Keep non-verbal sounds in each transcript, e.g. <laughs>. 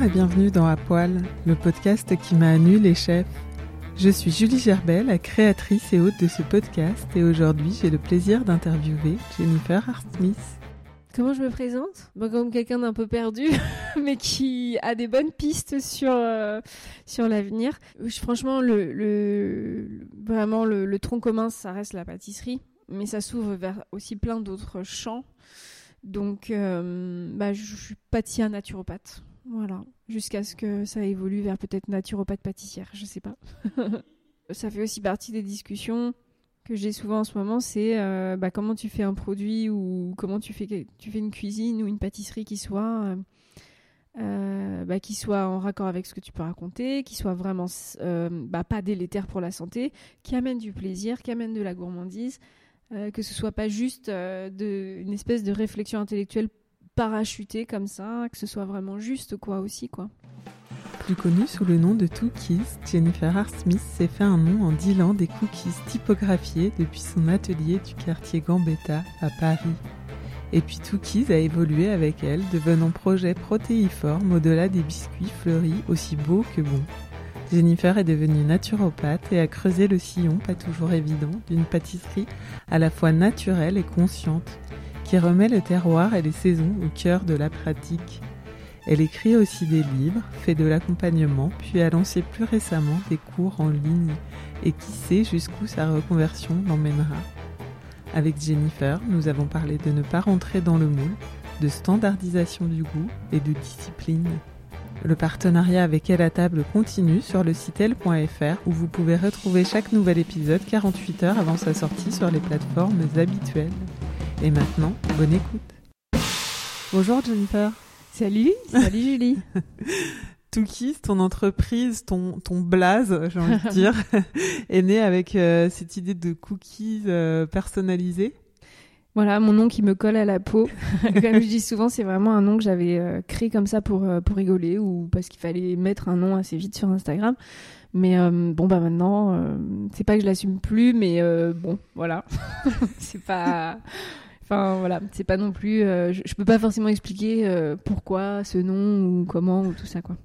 Et bienvenue dans À Poil, le podcast qui m'a annulé les chefs. Je suis Julie Gerbet, la créatrice et hôte de ce podcast, et aujourd'hui j'ai le plaisir d'interviewer Jennifer Hart-Smith. Comment je me présente? Comme quelqu'un d'un peu perdu, <laughs> mais qui a des bonnes pistes sur, euh, sur l'avenir. Franchement, le, vraiment, le, le tronc commun, ça reste la pâtisserie, mais ça s'ouvre vers aussi plein d'autres champs. Donc, euh, bah, je suis pâtissière naturopathe. Voilà. Jusqu'à ce que ça évolue vers peut-être naturopathe pâtissière, je sais pas. <laughs> ça fait aussi partie des discussions que j'ai souvent en ce moment, c'est euh, bah, comment tu fais un produit ou comment tu fais, une cuisine ou une pâtisserie qui soit, euh, euh, bah, qui soit en raccord avec ce que tu peux raconter, qui soit vraiment bah, pas délétère pour la santé, qui amène du plaisir, qui amène de la gourmandise, que ce soit pas juste une espèce de réflexion intellectuelle parachutée comme ça, que ce soit vraiment juste quoi aussi quoi. Plus connue sous le nom de Tookies, Jennifer Hart-Smith s'est fait un nom en dealant des cookies typographiés depuis son atelier du quartier Gambetta à Paris. Et puis Tookies a évolué avec elle, devenant projet protéiforme au-delà des biscuits fleuris aussi beaux que bons. Jennifer est devenue naturopathe et a creusé le sillon, pas toujours évident, d'une pâtisserie à la fois naturelle et consciente, qui remet le terroir et les saisons au cœur de la pratique. Elle écrit aussi des livres, fait de l'accompagnement, puis a lancé plus récemment des cours en ligne. Et qui sait jusqu'où sa reconversion l'emmènera. Avec Jennifer, nous avons parlé de ne pas rentrer dans le moule, de standardisation du goût et de discipline. Le partenariat avec Elle à table continue sur le site elle.fr où vous pouvez retrouver chaque nouvel épisode 48 heures avant sa sortie sur les plateformes habituelles. Et maintenant, bonne écoute. Bonjour Jennifer. Salut, salut Julie. <laughs> Tookies, ton entreprise, ton, ton blaze, j'ai envie de dire, <laughs> est né avec euh, cette idée de cookies euh, personnalisés. Voilà, mon nom qui me colle à la peau. <laughs> Comme je dis souvent, c'est vraiment un nom que j'avais euh, créé comme ça pour, euh, pour rigoler ou parce qu'il fallait mettre un nom assez vite sur Instagram. Mais euh, bon, bah maintenant, c'est pas que je l'assume plus, mais bon, voilà. c'est pas. Enfin, voilà, c'est pas non plus. euh, je, je peux pas forcément expliquer euh, pourquoi ce nom ou comment ou tout ça, quoi.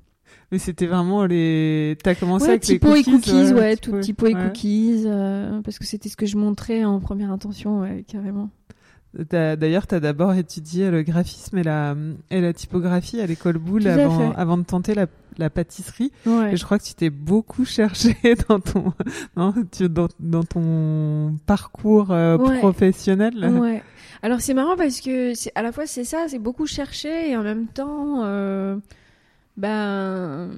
Mais c'était vraiment les. T'as commencé Ouais, avec les cookies. et cookies, ouais, tout typo- typo et ouais. cookies, euh, parce que c'était ce que je montrais en première intention, ouais, carrément. T'as- D'ailleurs, tu as d'abord étudié le graphisme et la, et la typographie à l'école Boulle Tout avant, de tenter la, la pâtisserie. Ouais. Et je crois que tu t'es beaucoup cherché <laughs> dans ton, non, tu- dans, dans ton parcours euh, Ouais. professionnel. Ouais. Alors c'est marrant parce que à la fois c'est ça, c'est beaucoup chercher et en même temps, euh, ben,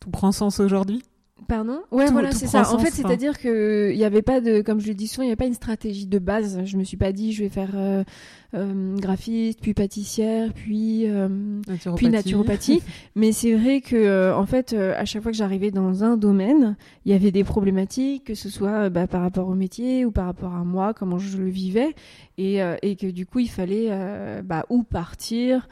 Tout prend sens aujourd'hui. Pardon? Ouais, Tout- voilà, c'est ça. En fait, c'est-à-dire que il y avait pas de, comme je le dis souvent, il y avait pas une stratégie de base. Je me suis pas dit, je vais faire euh, euh, graphiste, puis pâtissière, puis euh, puis naturopathie. <laughs> Mais c'est vrai que, euh, en fait, euh, à chaque fois que j'arrivais dans un domaine, il y avait des problématiques, que ce soit euh, bah, par rapport au métier ou par rapport à moi, comment je le vivais, et, euh, et que du coup, il fallait euh, bah, ou partir,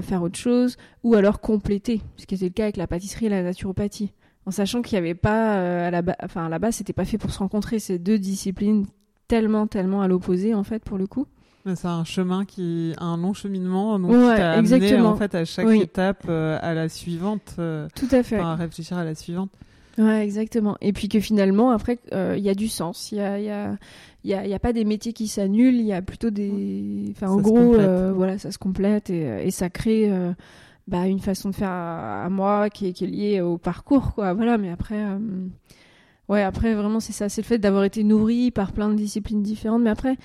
faire autre chose, ou alors compléter, ce qui était le cas avec la pâtisserie et la naturopathie, en sachant qu'il n'y avait pas à la base, enfin à la base, c'était pas fait pour se rencontrer ces deux disciplines tellement, tellement à l'opposé en fait pour le coup. C'est un chemin qui, un long cheminement, donc ouais, qui amené en fait à chaque étape à la suivante. Tout à fait. à réfléchir à la suivante. Ouais, exactement. Et puis que finalement, après, il y a du sens. Il y a, y a y a, y a, pas des métiers qui s'annulent, il y a plutôt des. Enfin, en gros, euh, voilà, ça se complète et, et ça crée euh, bah, une façon de faire à, moi qui est, liée au parcours, quoi. Voilà, mais après. Euh, ouais, après, vraiment, c'est ça. C'est le fait d'avoir été nourri par plein de disciplines différentes. Mais après,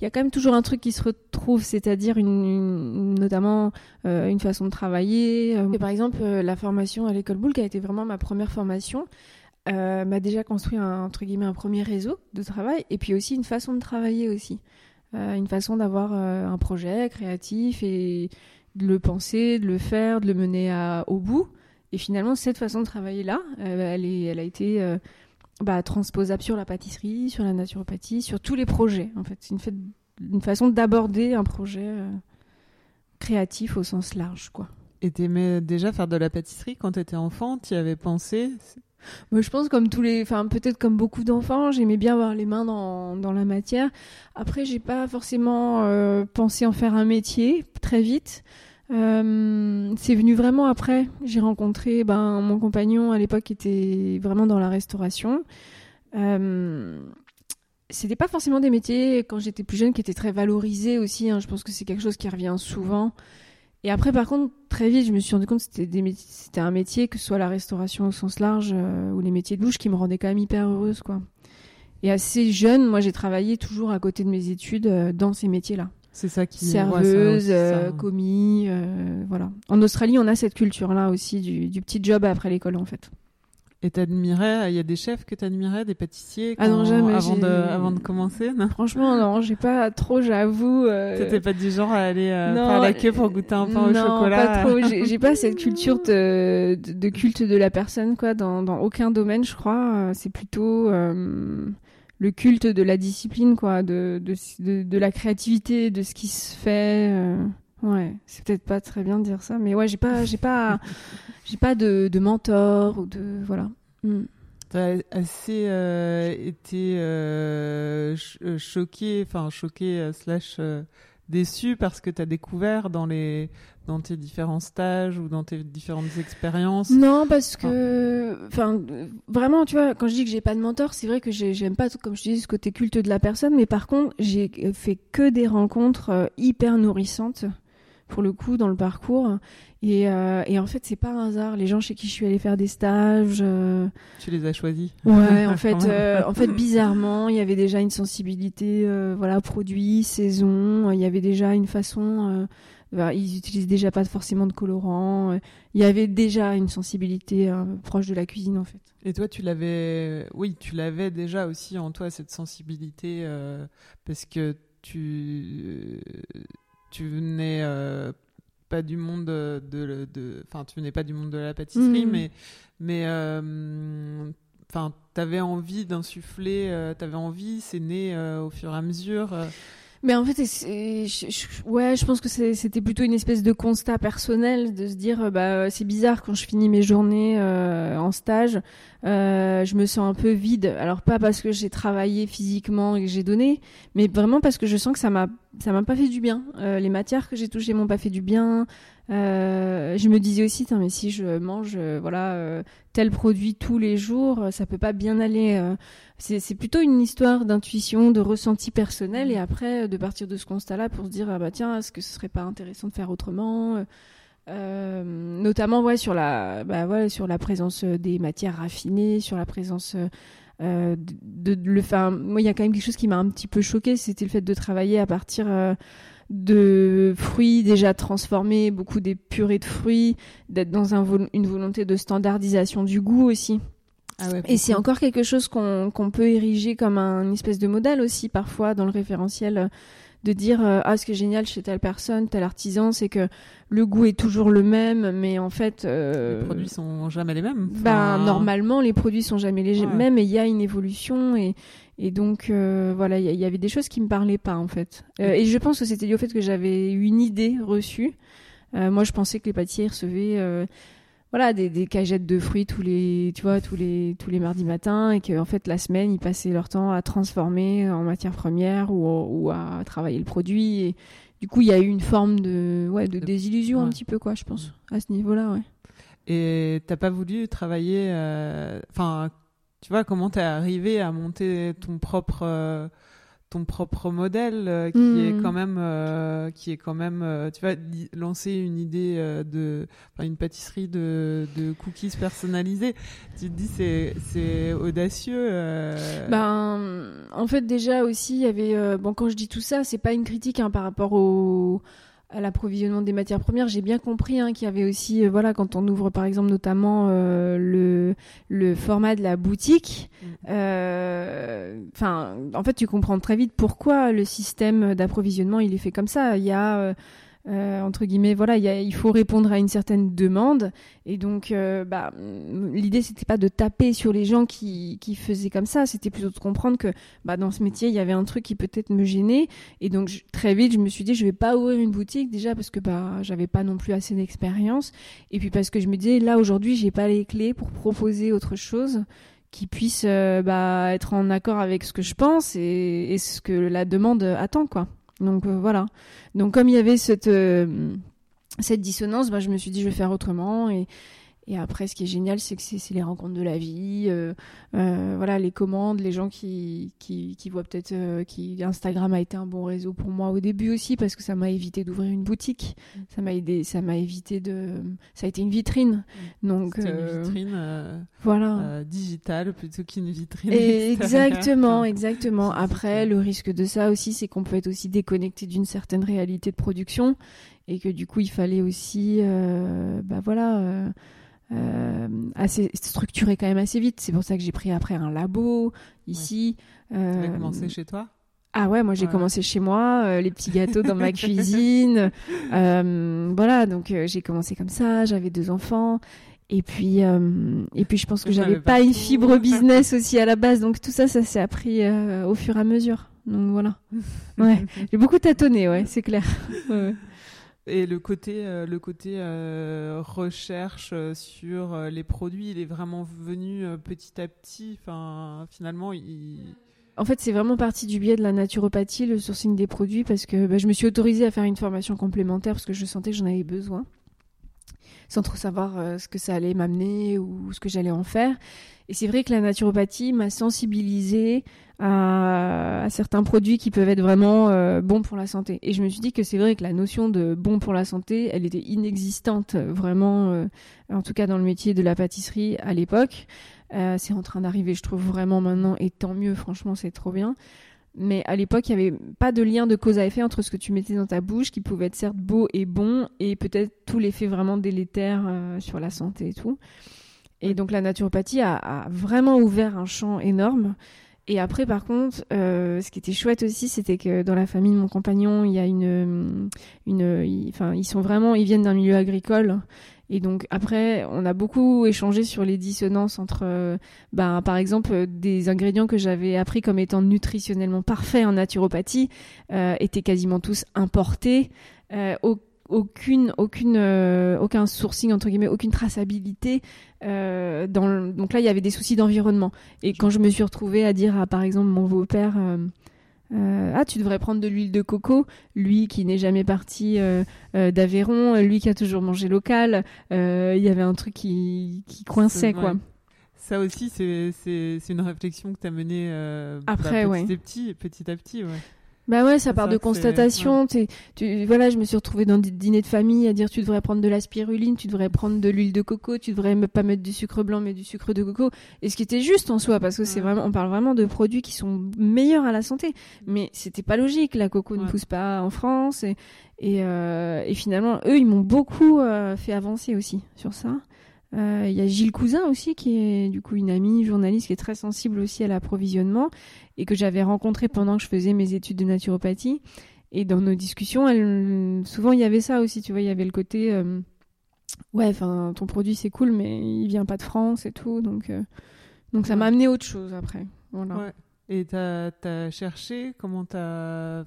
il y a quand même toujours un truc qui se retrouve, c'est-à-dire une, notamment une façon de travailler. Et par exemple, la formation à l'école Boulle, qui a été vraiment ma première formation, euh, m'a déjà construit un, entre guillemets un premier réseau de travail et puis aussi une façon de travailler aussi, euh, une façon d'avoir euh, un projet créatif et de le penser, de le faire, de le mener à, au bout. Et finalement, cette façon de travailler là, elle, est, elle a été bah, transposable sur la pâtisserie, sur la naturopathie, sur tous les projets. En fait, c'est une, façon d'aborder un projet créatif au sens large, quoi. Et t'aimais déjà faire de la pâtisserie quand t'étais enfant? Tu y avais pensé? Moi, je pense comme tous les, enfin peut-être comme beaucoup d'enfants, j'aimais bien avoir les mains dans, dans la matière. Après, j'ai pas forcément euh, pensé en faire un métier très vite. Euh, c'est venu vraiment après. J'ai rencontré ben, mon compagnon à l'époque qui était vraiment dans la restauration. Euh, c'était pas forcément des métiers quand j'étais plus jeune qui étaient très valorisés aussi. Hein. Je pense que c'est quelque chose qui revient souvent. Et après, par contre, très vite, je me suis rendu compte que c'était, c'était un métier, que ce soit la restauration au sens large euh, ou les métiers de bouche, qui me rendaient quand même hyper heureuse, quoi. Et assez jeune, moi, j'ai travaillé toujours à côté de mes études euh, dans ces métiers-là. C'est ça qui serveuse, euh, commis, voilà. En Australie, on a cette culture-là aussi du, du petit job après l'école, en fait. Et t'admirais, il y a des chefs que t'admirais, des pâtissiers ah non, jamais, avant, de, avant de commencer non? Franchement, non, j'ai pas trop, j'avoue. Euh... T'étais pas du genre à aller euh, faire la queue pour goûter un pain au chocolat pas trop. J'ai pas cette culture de, de, culte de la personne, quoi, dans, dans aucun domaine, je crois. Euh, c'est plutôt euh, le culte de la discipline, quoi, de, de, de, la créativité, de ce qui se fait. Ouais, c'est peut-être pas très bien de dire ça, mais ouais, j'ai pas, j'ai pas, <laughs> j'ai pas de, de, mentor ou de voilà. Mm. T'as assez euh, été euh, euh choqué, enfin choqué euh, slash déçu parce que t'as découvert dans les dans tes différents stages ou dans tes différentes expériences? Non, parce que, enfin, vraiment, tu vois, quand je dis que j'ai pas de mentor, c'est vrai que j'aime pas, comme je dis, ce côté culte de la personne, mais par contre, j'ai fait que des rencontres hyper nourrissantes pour le coup dans le parcours. Et, euh, et en fait, c'est pas un hasard. Les gens chez qui je suis allée faire des stages. Euh... Tu les as choisis? Ouais, en fait, <laughs> euh, en fait, bizarrement, il y avait déjà une sensibilité, voilà, produit, saison. Il y avait déjà une façon. Euh, ils utilisent déjà pas forcément de colorant. Il y avait déjà une sensibilité proche de la cuisine, en fait. Et toi, tu l'avais, oui, tu l'avais déjà aussi en toi cette sensibilité, parce que tu tu venais euh, pas du monde de, enfin tu venais pas du monde de la pâtisserie, mhm. mais mais euh, enfin t'avais envie d'insuffler, euh, t'avais envie, c'est né au fur et à mesure. Mais en fait, je, ouais, je pense que c'était plutôt une espèce de constat personnel de se dire, bah, c'est bizarre quand je finis mes journées euh, en stage, euh, je me sens un peu vide. Alors pas parce que j'ai travaillé physiquement et que j'ai donné, mais vraiment parce que je sens que ça m'a, ça m'a pas fait du bien. les matières que j'ai touchées m'ont pas fait du bien. je me disais aussi, mais si je mange, voilà, tel produit tous les jours, ça peut pas bien aller c'est plutôt une histoire d'intuition, de ressenti personnel, et après de partir de ce constat-là pour se dire ah bah tiens, est-ce que ce serait pas intéressant de faire autrement euh, notamment sur la bah, sur la présence des matières raffinées, sur la présence euh, de, de, le faire. Moi, il y a quand même quelque chose qui m'a un petit peu choqué, c'était le fait de travailler à partir euh, de fruits déjà transformés, beaucoup des purées de fruits, d'être dans un une volonté de standardisation du goût aussi. Ah et c'est encore quelque chose qu'on peut ériger comme un espèce de modèle aussi parfois dans le référentiel de dire euh, ah ce qui est génial chez telle personne tel artisan c'est que le goût est toujours le même mais en fait euh, les produits sont jamais les mêmes. ben normalement les produits sont jamais les mêmes et il y a une évolution et et donc euh, voilà il y, avait des choses qui me parlaient pas en fait. Et je pense que c'était lié au fait que j'avais une idée reçue. Moi, je pensais que les pâtissiers recevaient voilà des, des, cagettes de fruits tous les tu vois tous les tous les mardis matins et que en fait la semaine ils passaient leur temps à transformer en matière première ou, ou à travailler le produit et du coup il y a eu une forme de ouais de, désillusion un petit peu quoi je pense à ce niveau là ouais. Et t'as pas voulu travailler euh, enfin tu vois comment t'es arrivé à monter ton propre euh, ton propre modèle euh, qui est Hmm. quand même euh, qui est quand même euh, tu vois li- lancer une idée euh, de enfin, une pâtisserie de, de cookies personnalisés tu te dis c'est c'est audacieux euh, Ben, en fait, déjà aussi, il y avait. euh, bon, quand je dis tout ça, c'est pas une critique hein, par rapport au à l'approvisionnement des matières premières. J'ai bien compris hein, qu'il y avait aussi, euh, voilà, quand on ouvre par exemple notamment euh, le le format de la boutique. Mm. euh, Enfin, en fait, tu comprends très vite pourquoi le système d'approvisionnement il est fait comme ça. Il y a euh, entre guillemets, voilà, il, faut répondre à une certaine demande, et donc, euh, bah, l'idée c'était pas de taper sur les gens qui, faisaient comme ça, c'était plutôt de comprendre que, bah, dans ce métier, il y avait un truc qui peut-être me gênait, et donc très vite, je me suis dit, je vais pas ouvrir une boutique déjà parce que bah, j'avais pas non plus assez d'expérience, et puis parce que je me disais, là aujourd'hui, j'ai pas les clés pour proposer autre chose qui puisse euh, bah, être en accord avec ce que je pense et, et ce que la demande attend, quoi. Donc euh, voilà. Donc comme il y avait cette euh, dissonance, bah, je me suis dit je vais faire autrement et après, ce qui est génial, c'est que c'est les rencontres de la vie, euh, euh, voilà, les commandes, les gens qui, qui, qui voient peut-être euh, qui Instagram a été un bon réseau pour moi au début aussi parce que ça m'a évité d'ouvrir une boutique, ça m'a aidé, ça m'a évité de, ça a été une vitrine, donc C'était euh, une vitrine voilà. digitale plutôt qu'une vitrine Et exactement, exactement. <laughs> Après, le risque de ça aussi, c'est qu'on peut être aussi déconnecté d'une certaine réalité de production et que du coup, il fallait aussi, bah voilà, euh, assez structurer quand même assez vite. C'est pour ça que j'ai pris après un labo ici. Tu avais Euh, commencé chez toi? Ah ouais, moi j'ai Ouais. commencé chez moi, euh, les petits gâteaux dans ma <laughs> cuisine. Euh, voilà, donc euh, j'ai commencé comme ça, j'avais deux enfants. Et puis, et puis je pense que j'avais pas pas une fibre business aussi à la base, donc tout ça, ça s'est appris au fur et à mesure. Donc voilà. <laughs> Ouais, j'ai beaucoup tâtonné, ouais, c'est clair. <laughs> Ouais, ouais. Et le côté, euh, le côté euh, recherche euh, sur les produits, il est vraiment venu petit à petit. Enfin, finalement, il. En fait, c'est vraiment parti du biais de la naturopathie, le sourcing des produits, parce que bah, je me suis autorisée à faire une formation complémentaire parce que je sentais que j'en avais besoin, sans trop savoir euh, ce que ça allait m'amener ou ce que j'allais en faire. Et c'est vrai que la naturopathie m'a sensibilisée à, certains produits qui peuvent être vraiment euh, bons pour la santé. Et je me suis dit que c'est vrai que la notion de bon pour la santé, elle était inexistante euh, vraiment, en tout cas dans le métier de la pâtisserie à l'époque. C'est en train d'arriver, je trouve vraiment maintenant, et tant mieux, franchement, c'est trop bien. Mais à l'époque, il n'y avait pas de lien de cause à effet entre ce que tu mettais dans ta bouche, qui pouvait être certes beau et bon, et peut-être tout l'effet vraiment délétère euh, sur la santé et tout. Et donc la naturopathie a, a vraiment ouvert un champ énorme. Et après, par contre, euh, ce qui était chouette aussi, c'était que dans la famille de mon compagnon, il y a une, une, il- enfin, ils sont vraiment, ils viennent d'un milieu agricole. Et donc après, on a beaucoup échangé sur les dissonances entre, euh, ben, par exemple, euh, des ingrédients que j'avais appris comme étant nutritionnellement parfaits en naturopathie euh, étaient quasiment tous importés. Euh, au- aucune, aucune, euh, aucun sourcing entre guillemets, aucune traçabilité. euh, dans le- Donc là, il y avait des soucis d'environnement. Et quand je me suis retrouvée à dire à, par exemple, mon beau-père. Euh, ah, tu devrais prendre de l'huile de coco. Lui qui n'est jamais parti euh, euh, d'Aveyron, lui qui a toujours mangé local, il y avait un truc qui, qui coinçait, quoi. ouais. Ça aussi, c'est une réflexion que tu as menée Après, bah, ouais. petit, à petit, petit à petit. Ouais. Bah ouais, ça part ça de constatation. T'es- Tu, voilà, je me suis retrouvée dans des dîners de famille à dire tu devrais prendre de la spiruline, tu devrais prendre de l'huile de coco, tu devrais pas mettre du sucre blanc mais du sucre de coco. Et ce qui était juste en soi, parce que c'est Ouais. vraiment, on parle vraiment de produits qui sont meilleurs à la santé. Mais c'était pas logique. La coco ne Ouais. pousse pas en France et et, euh, et finalement, eux, ils m'ont beaucoup euh, fait avancer aussi sur ça. Euh, Il y a Gilles Cousin aussi, qui est du coup une amie journaliste qui est très sensible aussi à l'approvisionnement et que j'avais rencontré pendant que je faisais mes études de naturopathie. Et dans nos discussions, elle, souvent il y avait ça aussi, tu vois, il y avait le côté, euh, ouais, enfin, ton produit c'est cool, mais il vient pas de France et tout, donc, euh, donc ça m'a amené autre chose après. Voilà. Ouais. Et tu as, cherché comment tu as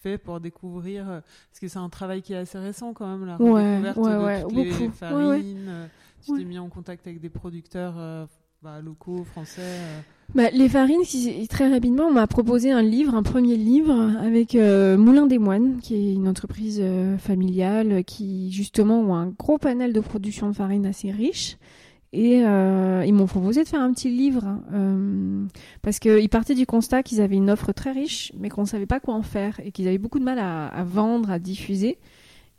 fait pour découvrir Parce que c'est un travail qui est assez récent quand même, la Ouais, redécouverte ouais, de toutes beaucoup. les farines. Tu Ouais. t'es mis en contact avec des producteurs euh, bah, locaux, français. euh. Bah, les farines, très rapidement, on m'a proposé un livre, un premier livre, avec euh, Moulin des Moines, qui est une entreprise euh, familiale qui, justement, ont un gros panel de production de farine assez riche. Et ils m'ont proposé de faire un petit livre, parce qu'ils partaient du constat qu'ils avaient une offre très riche, mais qu'on ne savait pas quoi en faire, et qu'ils avaient beaucoup de mal à, à vendre, à diffuser.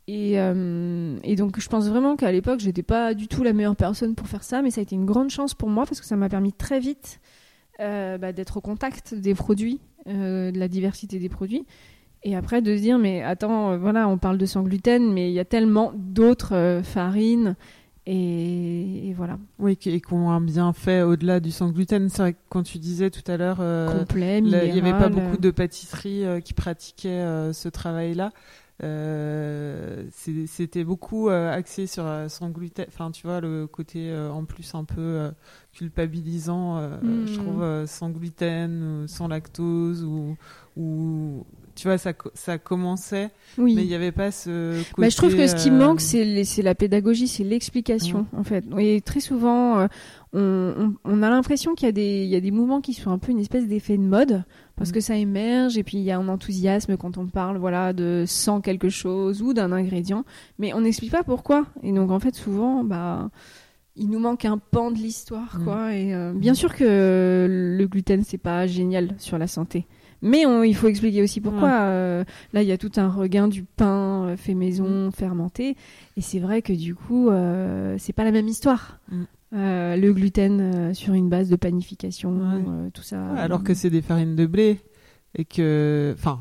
Et, euh, et donc, je pense vraiment qu'à l'époque, j'étais pas du tout la meilleure personne pour faire ça, mais ça a été une grande chance pour moi, parce que ça m'a permis très vite euh, bah, d'être au contact des produits, euh, de la diversité des produits. Et après de se dire, mais attends, voilà, on parle de sans gluten, mais il y a tellement d'autres farines. Et, et voilà, Oui, et qui ont un bienfait au-delà du sans gluten. C'est vrai que quand tu disais tout à l'heure, il n'y avait pas beaucoup de pâtisseries qui pratiquaient ce travail-là. Euh, C'était beaucoup euh, axé sur euh, sans gluten. Enfin, tu vois, le côté euh, en plus un peu euh, culpabilisant, je trouve, euh, sans gluten, ou sans lactose, ou, ou tu vois, ça, ça commençait, Oui. mais il n'y avait pas ce côté. Bah, je trouve que ce qui euh, manque, c'est la pédagogie, c'est l'explication, en fait. Et très souvent, euh, on, on- on a l'impression qu'il y, a des- il y a des mouvements qui sont un peu une espèce d'effet de mode, parce Mm. que ça émerge, et puis il y a un enthousiasme quand on parle voilà, de sans quelque chose ou d'un ingrédient, mais on n'explique pas pourquoi. Et donc, en fait, souvent, bah, il nous manque un pan de l'histoire, Mm. quoi. Et euh, bien sûr que le gluten, c'est pas génial sur la santé. Mais on- il faut expliquer aussi pourquoi. Euh, là, il y a tout un regain du pain euh, fait maison, fermenté. Et c'est vrai que du coup, euh, c'est pas la même histoire. Mm. Euh, le gluten euh, sur une base de panification, Ouais. euh, tout ça. Ouais, alors que c'est des farines de blé et que, enfin,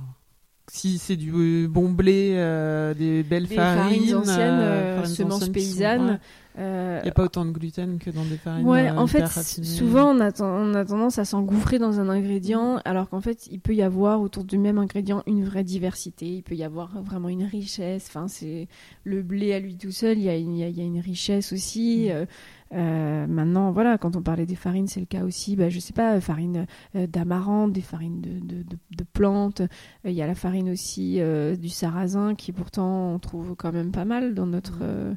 si c'est du bon blé, euh, des belles des farines, farines anciennes, farines semences anciennes qui sont- paysannes. ouais. Euh, Il n'y a pas autant de gluten que dans des farines. Ouais, euh, en fait, raffinées. souvent on a, ten- on a tendance à s'engouffrer dans un ingrédient, alors qu'en fait, il peut y avoir autour du même ingrédient une vraie diversité. Il peut y avoir vraiment une richesse. Enfin, c'est le blé à lui tout seul, il y a une, il y a- il y a une richesse aussi. Mm. Euh, euh, maintenant, voilà, quand on parlait des farines, c'est le cas aussi. Bah, je sais pas, farine euh, d'amarante, des farines de, de, de- de plantes. Euh, Il y a la farine aussi euh, du sarrasin, qui pourtant on trouve quand même pas mal dans notre Mm.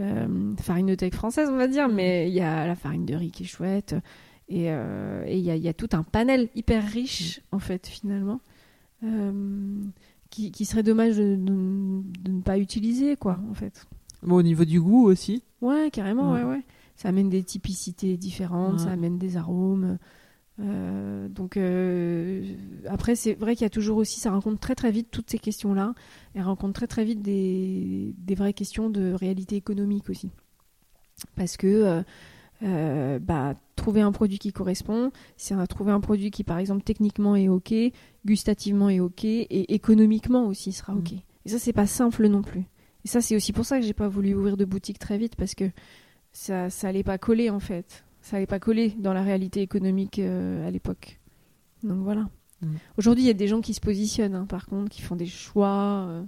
Euh, farinothèque française, on va dire. Mais il y a la farine de riz qui est chouette. Et euh, il y, a, il y a tout un panel hyper riche, en fait, finalement, euh, qui, qui serait dommage de, de- de ne pas utiliser, quoi, en fait. Bon, au niveau du goût aussi. Ouais, carrément, ouais, Ouais. ouais. Ça amène des typicités différentes, Ouais. ça amène des arômes. Euh, donc euh, après, c'est vrai qu'il y a toujours aussi, ça rencontre très très vite toutes ces questions-là. Elle rencontre très très vite des, des vraies questions de réalité économique aussi. Parce que euh, bah, trouver un produit qui correspond, c'est trouver un produit qui par exemple techniquement est ok, gustativement est ok et économiquement aussi sera ok. Mm. Et ça c'est pas simple non plus. Et ça c'est aussi pour ça que j'ai pas voulu ouvrir de boutique très vite parce que ça ça allait pas coller en fait. Ça allait pas coller dans la réalité économique euh, à l'époque. Donc voilà. Mm. Aujourd'hui, il y a des gens qui se positionnent, hein, par contre, qui font des choix, euh,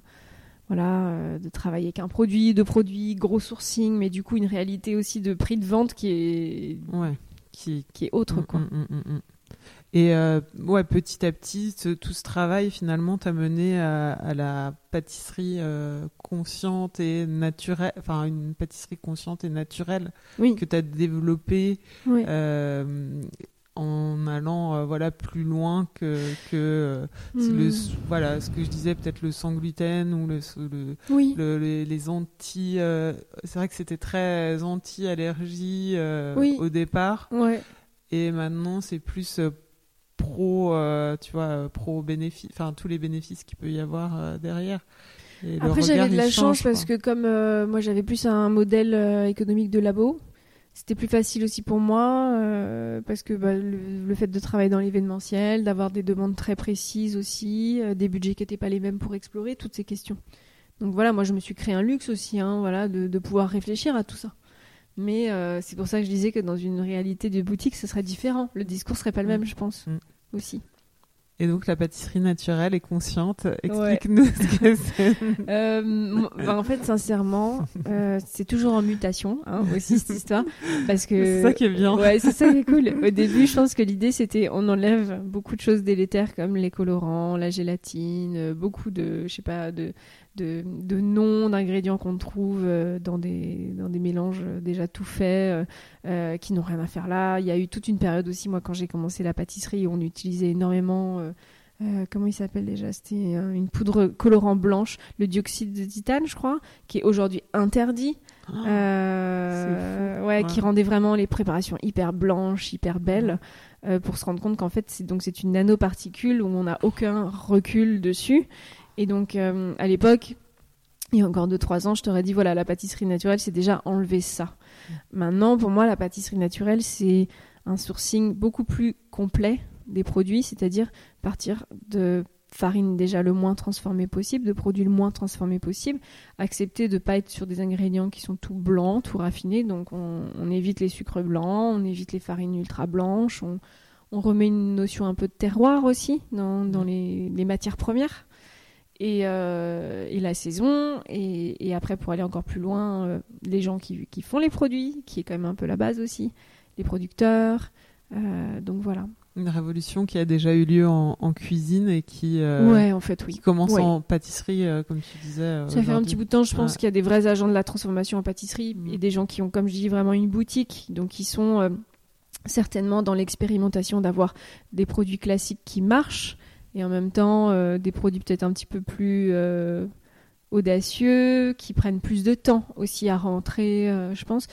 voilà, euh, de travailler avec un produit, deux produits, gros sourcing, mais du coup une réalité aussi de prix de vente qui est Ouais. Qui, qui est autre, Mm, quoi. mm. Et euh, ouais, petit à petit, ce- tout ce travail finalement t'a mené à, à la pâtisserie euh, consciente et naturelle, enfin une pâtisserie consciente et naturelle Oui, que tu as développée oui. euh, en allant voilà plus loin que, que euh, c'est le, Mm. voilà ce que je disais peut-être le sans gluten ou le, le, oui. le- les, les anti c'est vrai que c'était très anti allergie au départ Ouais. et maintenant c'est plus pro euh, tu vois euh, pro bénéfice enfin tous les bénéfices qu'il peut y avoir euh, derrière Et Après, j'avais de la chance parce que comme euh, moi, j'avais plus un modèle économique de labo, c'était plus facile aussi pour moi parce que bah, le, le fait de travailler dans l'événementiel, d'avoir des demandes très précises aussi, des budgets qui n'étaient pas les mêmes pour explorer toutes ces questions. Donc voilà, moi, je me suis créé un luxe aussi, hein, voilà, de, de pouvoir réfléchir à tout ça. Mais euh, c'est pour ça que je disais que dans une réalité de boutique, ce serait différent. Le discours serait pas le Mm. même, je pense, Mm. aussi. Et donc la pâtisserie naturelle est consciente. Explique-nous ce que c'est. <laughs> Euh, bah, en fait, sincèrement, euh, c'est toujours en mutation hein, aussi cette histoire, parce que c'est ça qui est bien. Ouais, c'est ça qui est cool. Au début, je pense que l'idée c'était on enlève beaucoup de choses délétères comme les colorants, la gélatine, euh, beaucoup de, je sais pas, de de, de noms d'ingrédients qu'on trouve dans des, dans des mélanges déjà tout faits, qui n'ont rien à faire là. Il y a eu toute une période aussi, moi, quand j'ai commencé la pâtisserie, où on utilisait énormément euh, comment il s'appelle déjà? C'était euh, une poudre colorant blanche, le dioxyde de titane, je crois, qui est aujourd'hui interdit. Oh, euh, ouais, qui rendait vraiment les préparations hyper blanches, hyper belles, pour se rendre compte qu'en fait, c'est donc c'est une nanoparticule où on n'a aucun recul dessus. Et donc, à l'époque, il y a encore 2-3 ans, je t'aurais dit voilà, la pâtisserie naturelle, c'est déjà enlever ça. Maintenant, pour moi, la pâtisserie naturelle, c'est un sourcing beaucoup plus complet des produits, c'est-à-dire partir de farine déjà le moins transformée possible, de produits le moins transformés possible, accepter de ne pas être sur des ingrédients qui sont tout blancs, tout raffinés, donc on, évite les sucres blancs, on évite les farines ultra blanches, on, remet une notion un peu de terroir aussi dans, les, matières premières. Euh, et, la saison, et, après pour aller encore plus loin, euh, les gens qui, font les produits, qui est quand même un peu la base aussi, les producteurs, euh, donc voilà. Une révolution qui a déjà eu lieu en, cuisine et qui, ouais, en fait, oui. commence en pâtisserie, comme tu disais. Ça fait un petit bout de temps, je pense qu'il y a des vrais agents de la transformation en pâtisserie mm. et des gens qui ont, comme je dis, vraiment une boutique, donc qui sont certainement dans l'expérimentation d'avoir des produits classiques qui marchent et en même temps des produits peut-être un petit peu plus audacieux, qui prennent plus de temps aussi à rentrer, je pense.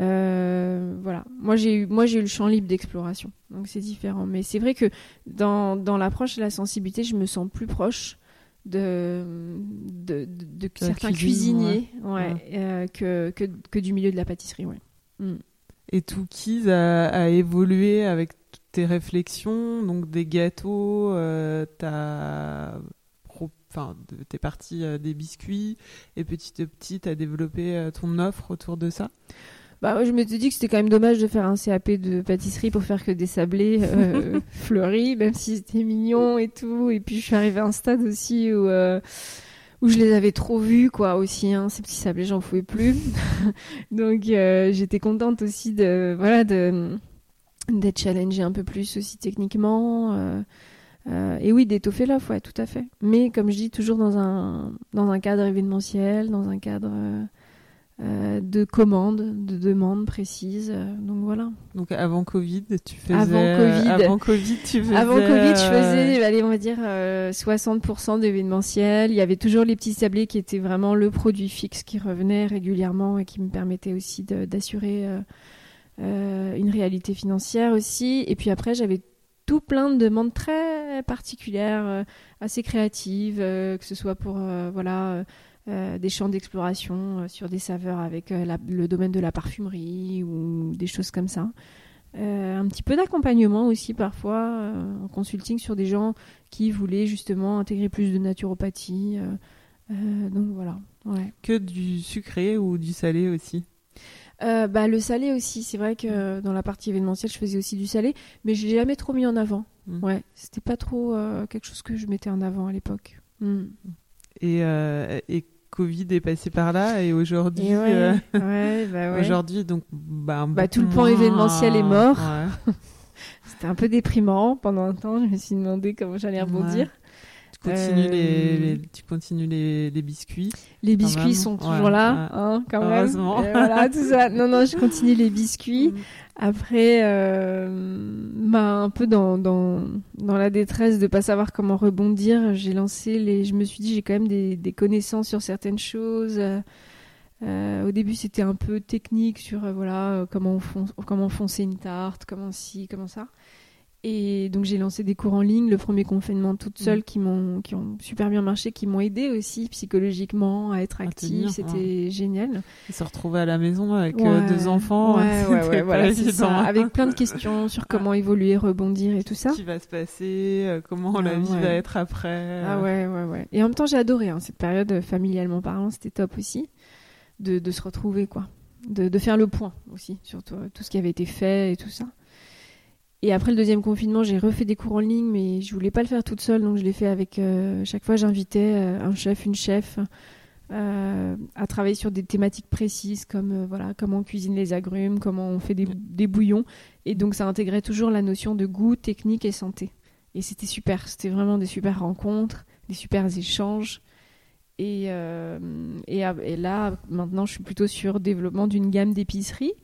Euh, voilà. Moi j'ai eu moi j'ai eu le champ libre d'exploration, donc c'est différent. Mais c'est vrai que dans, dans l'approche de la sensibilité, je me sens plus proche de de, de, certains cuisiniers, ouais, euh, que, que, que du milieu de la pâtisserie, ouais. Mm. Et Toukies a, a, évolué avec tes réflexions, donc des gâteaux, euh, t'as enfin, t'es parti euh, des biscuits et petit à petit t'as développé ton offre autour de ça? Bah, je me suis dit que c'était quand même dommage de faire un CAP de pâtisserie pour faire que des sablés euh, <laughs> fleuris, même si c'était mignon et tout. Et puis je suis arrivée à un stade aussi où euh, où je les avais trop vus, quoi, aussi. Hein, ces petits sablés, j'en pouvais plus. <laughs> Donc euh, j'étais contente aussi de voilà de d'être challengée un peu plus aussi techniquement. Euh, et oui, d'étoffer l'offre, ouais, tout à fait. Mais comme je dis, toujours dans un dans un cadre événementiel, dans un cadre euh, de commandes, de demandes précises. Euh, donc voilà. Donc avant Covid, tu faisais. Avant Covid. Avant Covid, tu faisais. Avant Covid, je faisais, allez, on va dire 60% euh, d'événementiel. Il y avait toujours les petits sablés qui étaient vraiment le produit fixe qui revenait régulièrement et qui me permettait aussi d'assurer une réalité financière aussi. Et puis après, j'avais tout plein de demandes très particulières, assez créatives, que ce soit pour voilà euh, des champs d'exploration euh, sur des saveurs avec euh, le domaine de la parfumerie ou des choses comme ça. un petit peu d'accompagnement aussi parfois en consulting sur des gens qui voulaient justement intégrer plus de naturopathie. donc voilà. Ouais. Que du sucré ou du salé aussi? Bah, le salé aussi, c'est vrai que dans la partie événementielle, je faisais aussi du salé, mais je l'ai jamais trop mis en avant. Mmh. Ouais, c'était pas trop quelque chose que je mettais en avant à l'époque. Mmh. Et, et Covid est passé par là et aujourd'hui, ouais, euh, <laughs> bah aujourd'hui donc bah, bah tout le plan événementiel est mort. <laughs> C'était un peu déprimant pendant un temps. Je me suis demandé comment j'allais rebondir. Tu continues, les, euh, tu continues les, les, biscuits. Les biscuits sont toujours là, hein, quand même. voilà, <laughs> tout ça. Non, non, je continue les biscuits. Mm. Après, euh, bah, un peu dans, dans, dans, la détresse de pas savoir comment rebondir, j'ai lancé les. Je me suis dit, j'ai quand même des, des, connaissances sur certaines choses. Euh, au début, c'était un peu technique sur voilà comment, on comment foncer une tarte, comment ci, comment ça. Et donc j'ai lancé des cours en ligne, le premier confinement toute seule, mm. qui m'ont qui ont super bien marché, qui m'ont aidé aussi psychologiquement à être active. C'était génial. Et se retrouver à la maison avec euh, deux enfants, ouais, <laughs> ouais, voilà, ça. avec plein de questions <laughs> sur comment évoluer, rebondir et tout ça. Ce qui va se passer, euh, comment la vie va être après. Ah ouais, ouais, ouais. Et en même temps, j'ai adoré hein, cette période familialement parlant, c'était top aussi de, de, se retrouver quoi, de, de faire le point aussi sur tout, tout ce qui avait été fait et tout ça. Et après le deuxième confinement, j'ai refait des cours en ligne, mais je voulais pas le faire toute seule, donc je l'ai fait avec. euh, chaque fois, j'invitais euh, un chef, une chef, euh, à travailler sur des thématiques précises, comme euh, voilà comment on cuisine les agrumes, comment on fait des, des bouillons. Et donc, ça intégrait toujours la notion de goût, technique et santé. Et c'était super. C'était vraiment des super rencontres, des super échanges. Et, et, à- et là, maintenant, je suis plutôt sur développement d'une gamme d'épiceries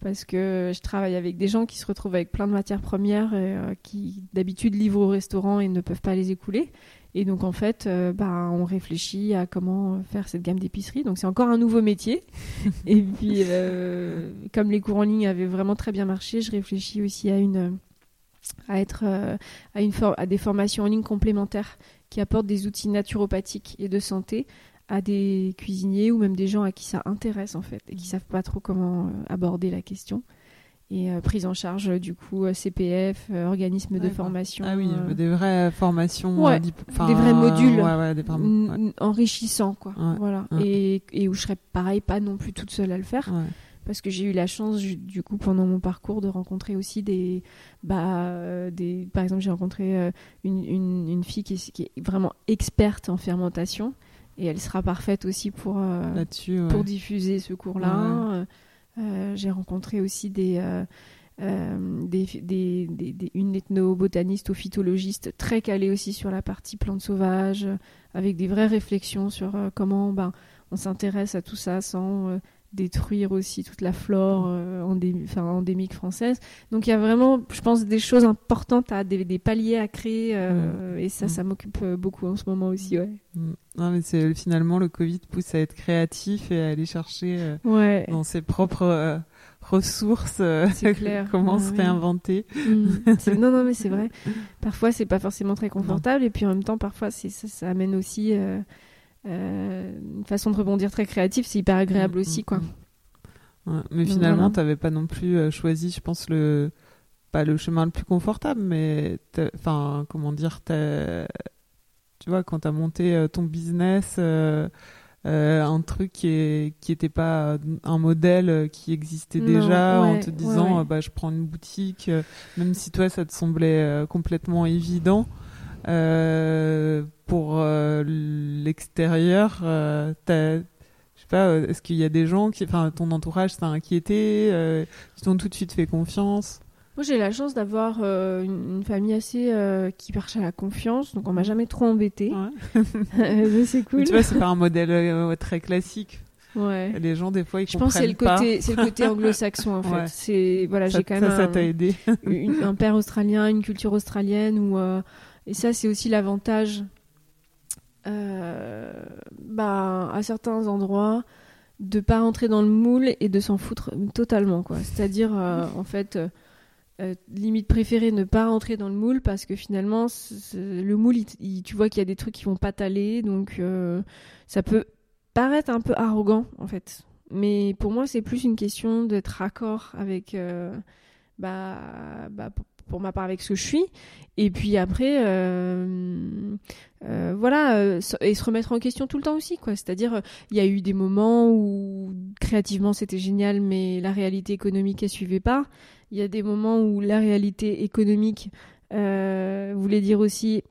parce que je travaille avec des gens qui se retrouvent avec plein de matières premières et, euh, qui d'habitude livrent au restaurant et ne peuvent pas les écouler. Et donc en fait, euh, bah, on réfléchit à comment faire cette gamme d'épicerie. Donc c'est encore un nouveau métier. <laughs> et puis euh, comme les cours en ligne avaient vraiment très bien marché, je réfléchis aussi à une à être à une for- à des formations en ligne complémentaires qui apportent des outils naturopathiques et de santé à des cuisiniers ou même des gens à qui ça intéresse en fait et qui savent pas trop comment euh, aborder la question. Et euh, prise en charge du coup euh, CPF euh, organisme de formation Ah oui, euh, des vraies formations. Ouais, dip- enfin, des vrais modules. Ouais, des enrichissants quoi. Voilà. Et, et où je serais pareil pas non plus toute seule à le faire parce que j'ai eu la chance du coup pendant mon parcours de rencontrer aussi des bah euh, des par exemple j'ai rencontré euh, une, une, une fille qui est, qui est vraiment experte en fermentation et elle sera parfaite aussi pour euh, ouais. pour diffuser ce cours-là. Euh, j'ai rencontré aussi des, euh, des, des, des- une ethnobotaniste ou phytologiste très calée aussi sur la partie plantes sauvages, avec des vraies réflexions sur comment ben, on s'intéresse à tout ça sans détruire aussi toute la flore euh, enfin, endémique française. Donc il y a vraiment, je pense, des choses importantes, à, des, des paliers à créer, euh, et ça, Mm. ça m'occupe euh, beaucoup en ce moment aussi. Ouais. Mm. Non, mais c'est finalement le Covid pousse à être créatif et à aller chercher euh, Ouais. dans ses propres euh, ressources <laughs> clair. comment Ouais, se réinventer. Mm. <laughs> Non, non, mais c'est vrai. Parfois, c'est pas forcément très confortable, et puis en même temps, parfois, ça, ça amène aussi une façon de rebondir très créative. C'est hyper agréable Mm, aussi, mm, quoi. mm. Ouais, mais Donc, finalement, voilà. t'avais pas non plus euh, choisi, je pense, le pas le chemin le plus confortable, mais enfin, comment dire, tu vois, quand t'as monté euh, ton business, euh, euh, un truc qui est qui était pas un modèle euh, qui existait Non, déjà, en te disant, ouais. euh, bah, je prends une boutique, euh, même si toi, ça te semblait euh, complètement évident. Euh, pour euh, l'extérieur, euh, t'as- je sais pas, est-ce qu'il y a des gens qui, enfin, ton entourage s'est inquiété, euh, ils t'ont tout de suite fait confiance? Moi, j'ai la chance d'avoir euh, une, une famille assez euh, qui marche à la confiance, donc on m'a jamais trop embêté. Ouais. <laughs> c'est Mais cool. Tu vois, c'est pas un modèle très classique. Ouais. Les gens, des fois, ils Je pense que c'est le comprennent côté, c'est le côté anglo-saxon en <laughs> fait. Ouais. C'est voilà. Ça, j'ai quand ça, même ça un- t'a aidé. une- un père australien, une culture australienne, où, et ça c'est aussi l'avantage bah, à certains endroits de pas rentrer dans le moule et de s'en foutre totalement quoi. C'est-à-dire euh, en fait euh, limite préférée ne pas rentrer dans le moule parce que finalement le moule tu vois qu'il y a des trucs qui vont pas t'aller donc ça peut paraître un peu arrogant en fait. Mais pour moi c'est plus une question d'être raccord avec bah, bah, pour- ma part avec ce que je suis. Et puis après euh, euh, voilà euh, et se remettre en question tout le temps aussi quoi. C'est à dire il y a eu des moments où créativement c'était génial mais la réalité économique elle suivait pas. Il y a des moments où la réalité économique voulait dire aussi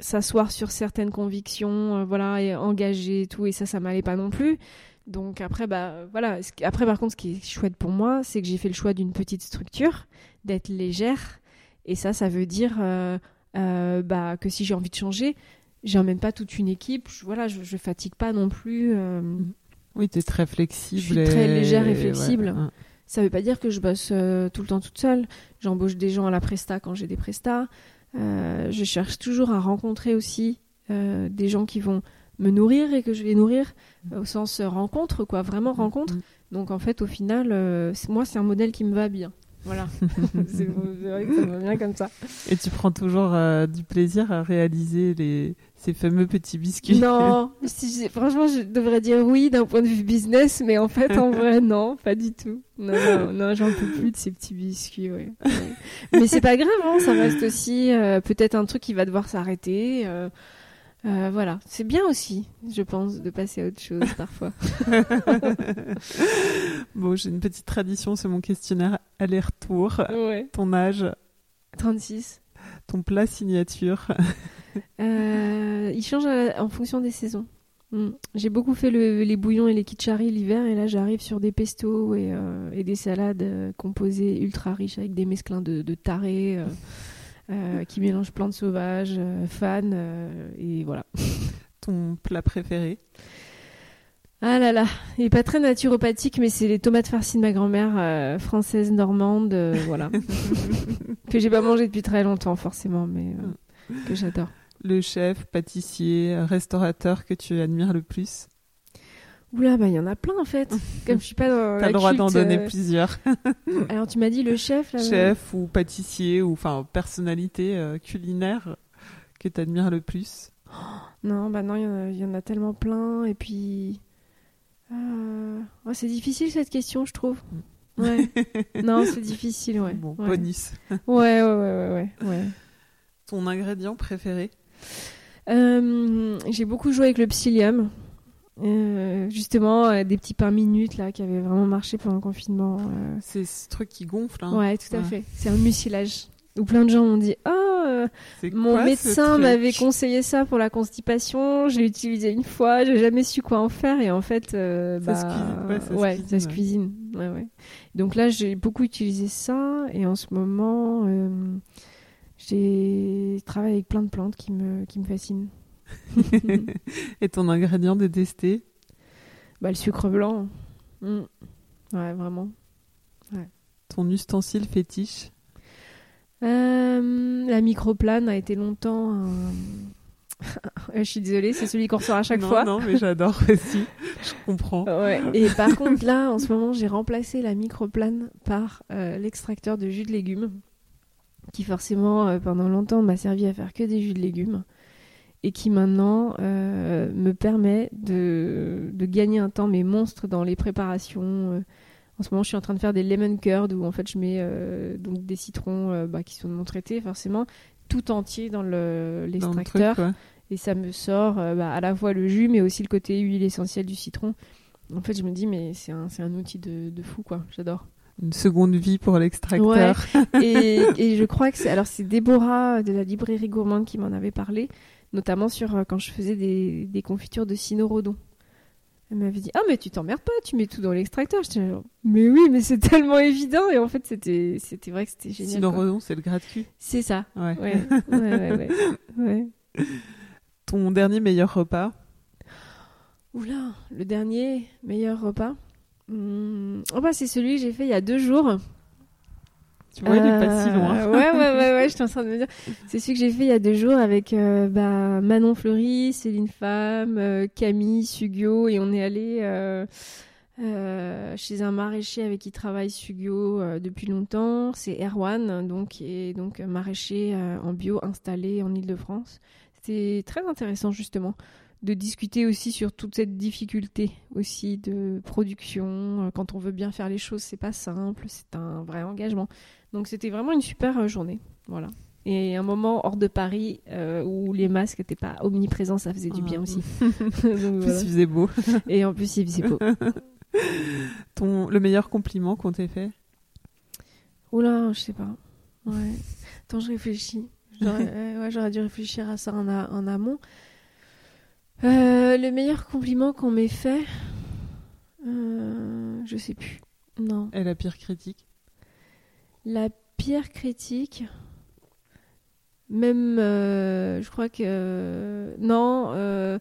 s'asseoir sur certaines convictions voilà et engager et tout et ça ça m'allait pas non plus. Donc après bah voilà après par contre ce qui est chouette pour moi c'est que j'ai fait le choix d'une petite structure d'être légère et ça ça veut dire euh, euh, bah que si j'ai envie de changer j'emmène pas toute une équipe je, voilà je, je fatigue pas non plus euh, Oui, t'es très flexible. Je suis très légère et flexible. ouais. Ça veut pas dire que je bosse euh, tout le temps toute seule. J'embauche des gens à la presta quand j'ai des prestats. Euh, je cherche toujours à rencontrer aussi euh, des gens qui vont me nourrir et que je vais nourrir euh, au sens rencontre, quoi, vraiment rencontre. Mm. Donc en fait, au final, moi, c'est un modèle qui me va bien. Voilà. <laughs> c'est vrai que ça me va bien comme ça. Et tu prends toujours euh, du plaisir à réaliser les... ces fameux petits biscuits? Non, <laughs> si franchement, je devrais dire oui d'un point de vue business, mais en fait, en vrai, <laughs> non, pas du tout. Non, non, non, j'en peux plus de ces petits biscuits, ouais. Ouais. Mais c'est pas grave, hein, ça reste aussi euh, peut-être un truc qui va devoir s'arrêter. euh, euh, voilà, c'est bien aussi, je pense, de passer à autre chose <laughs> parfois. <laughs> bon, j'ai une petite tradition, c'est mon questionnaire aller-retour. Ouais. Ton âge? 36. Ton plat signature? <laughs> Euh, il change la- en fonction des saisons. Mm. J'ai beaucoup fait le- les bouillons et les kitchari l'hiver et là j'arrive sur des pestos et, euh, et des salades euh, composées ultra riches avec des mesclins de, de tarés euh, qui mélangent plantes sauvages, euh, fan euh, et voilà. <laughs> Ton plat préféré Ah là là, il est pas très naturopathique mais c'est les tomates farcies de ma grand-mère euh, française normande, euh, voilà. <laughs> que j'ai pas mangé depuis très longtemps forcément mais euh, que j'adore. Le chef, pâtissier, restaurateur que tu admires le plus Oula, bah il y en a plein en fait. <laughs> Comme je suis pas dans T'as le droit d'en donner euh, plusieurs. <laughs> Alors tu m'as dit le chef là Chef ou pâtissier ou enfin personnalité euh, culinaire que t'admires le plus <gasps> Non, bah non, il y en a- il y, en a tellement plein. Et puis. euh, ouais, c'est difficile cette question, je trouve. Ouais. <laughs> non, c'est difficile, ouais. Bon, ouais. bonus. Ouais, ouais, ouais, ouais, ouais. Ton ingrédient préféré? Euh, J'ai beaucoup joué avec le psyllium. Euh, justement, euh, des petits pains minutes là qui avaient vraiment marché pendant le confinement. euh. C'est ce truc qui gonfle. Hein. Ouais, tout à Ouais. fait. C'est un mucilage. Où plein de gens m'ont dit Oh, Mon quoi, médecin m'avait conseillé ça pour la constipation. Je l'ai utilisé une fois. J'ai jamais su quoi en faire. Et en fait, Ça bah, se cuisine, ouais, ça se cuisine, ça se ouais. cuisine. Ouais, ouais. Donc là, j'ai beaucoup utilisé ça. Et en ce moment, j'ai travaillé avec plein de plantes qui me, qui me fascinent. <laughs> Et ton ingrédient détesté Bah, le sucre blanc. Mm. Ouais, vraiment. Ton ustensile fétiche? Euh, la microplane a été longtemps un... <laughs> Je suis désolée, c'est celui qu'on ressort à chaque non, fois. Non, mais j'adore <laughs> aussi. Je comprends. Ouais. Et par contre, là, en ce moment, j'ai remplacé la microplane par euh, l'extracteur de jus de légumes, qui forcément, euh, pendant longtemps, m'a servi à faire que des jus de légumes, et qui maintenant euh, me permet de, de gagner un temps, mais monstre, dans les préparations. euh. En ce moment, je suis en train de faire des lemon curd, où en fait, je mets euh, donc des citrons euh, bah, qui sont non traités, forcément, tout entier dans le- le l'extracteur quoi. et ça me sort bah, à la fois le jus mais aussi le côté huile essentielle du citron. En fait, je me dis mais c'est un, un outil de, de fou quoi, j'adore. Une seconde vie pour l'extracteur. <laughs> Et, et je crois que c'est alors c'est Déborah de la librairie gourmande qui m'en avait parlé, notamment sur euh, quand je faisais des, des confitures de cynorhodon. Elle m'avait dit ah mais tu t'emmerdes pas, tu mets tout dans l'extracteur. J'étais genre mais oui mais c'est <laughs> tellement évident et en fait c'était c'était vrai que c'était génial. Redon, c'est le cul. C'est ça. Ouais. Ouais ouais ouais. ouais, <laughs> ouais. Ton dernier meilleur repas? Oula, le dernier meilleur repas? Hmm, Oh bah c'est celui que j'ai fait il y a deux jours. Tu vois, il est pas si Euh, loin. ouais, ouais, ouais, ouais, je suis en train de me dire. <laughs> C'est celui que j'ai fait il y a deux jours avec euh, bah, Manon Fleury, Céline Femme, euh, Camille, Sugio, et on est allé euh, euh, chez un maraîcher avec qui travaille Sugio euh, depuis longtemps. C'est Erwan, donc, est donc maraîcher euh, en bio installé en Ile-de-France. C'était très intéressant justement de discuter aussi sur toute cette difficulté aussi de production. Euh, Quand on veut bien faire les choses, c'est pas simple, c'est un vrai engagement. Donc c'était vraiment une super euh, journée, voilà. Et un moment hors de Paris euh, où les masques n'étaient pas omniprésents, ça faisait du bien Ah. aussi. <laughs> <laughs> Donc, En plus, il faisait beau. Et en plus, il faisait beau. <laughs> Ton, le meilleur compliment qu'on t'ait fait? Oula, je sais pas. Ouais. Attends, je réfléchis. J'aurais euh, ouais, dû réfléchir à ça en, a- en amont. Euh, le meilleur compliment qu'on m'ait fait, euh, je sais plus. Non. Et la pire critique? La pire critique, même, euh, je crois que non. euh,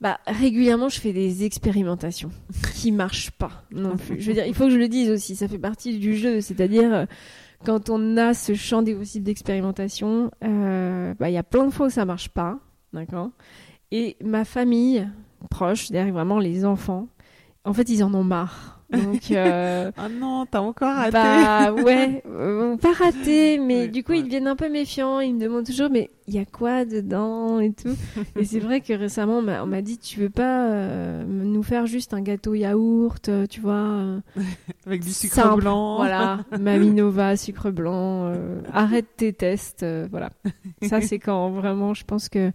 bah, régulièrement, je fais des expérimentations qui marchent pas non plus. Je veux dire, il faut que je le dise aussi. Ça fait partie du jeu, c'est-à-dire euh, quand on a ce champ des possibles d'expérimentation, bah, il y a plein de fois où ça marche pas, d'accord? Et ma famille proche, derrière vraiment les enfants, en fait, ils en ont marre. Donc, euh, <laughs> Ah non, t'as encore raté. bah ouais, euh, pas raté, mais Ouais, du coup ouais. ils deviennent un peu méfiants, ils me demandent toujours mais il y a quoi dedans et tout. <laughs> et c'est vrai que récemment on m'a- dit tu veux pas euh, nous faire juste un gâteau yaourt, euh, tu vois, Avec du sucre simple, blanc. Voilà, Maminova, sucre blanc, arrête tes tests, voilà. Ça c'est quand vraiment je pense que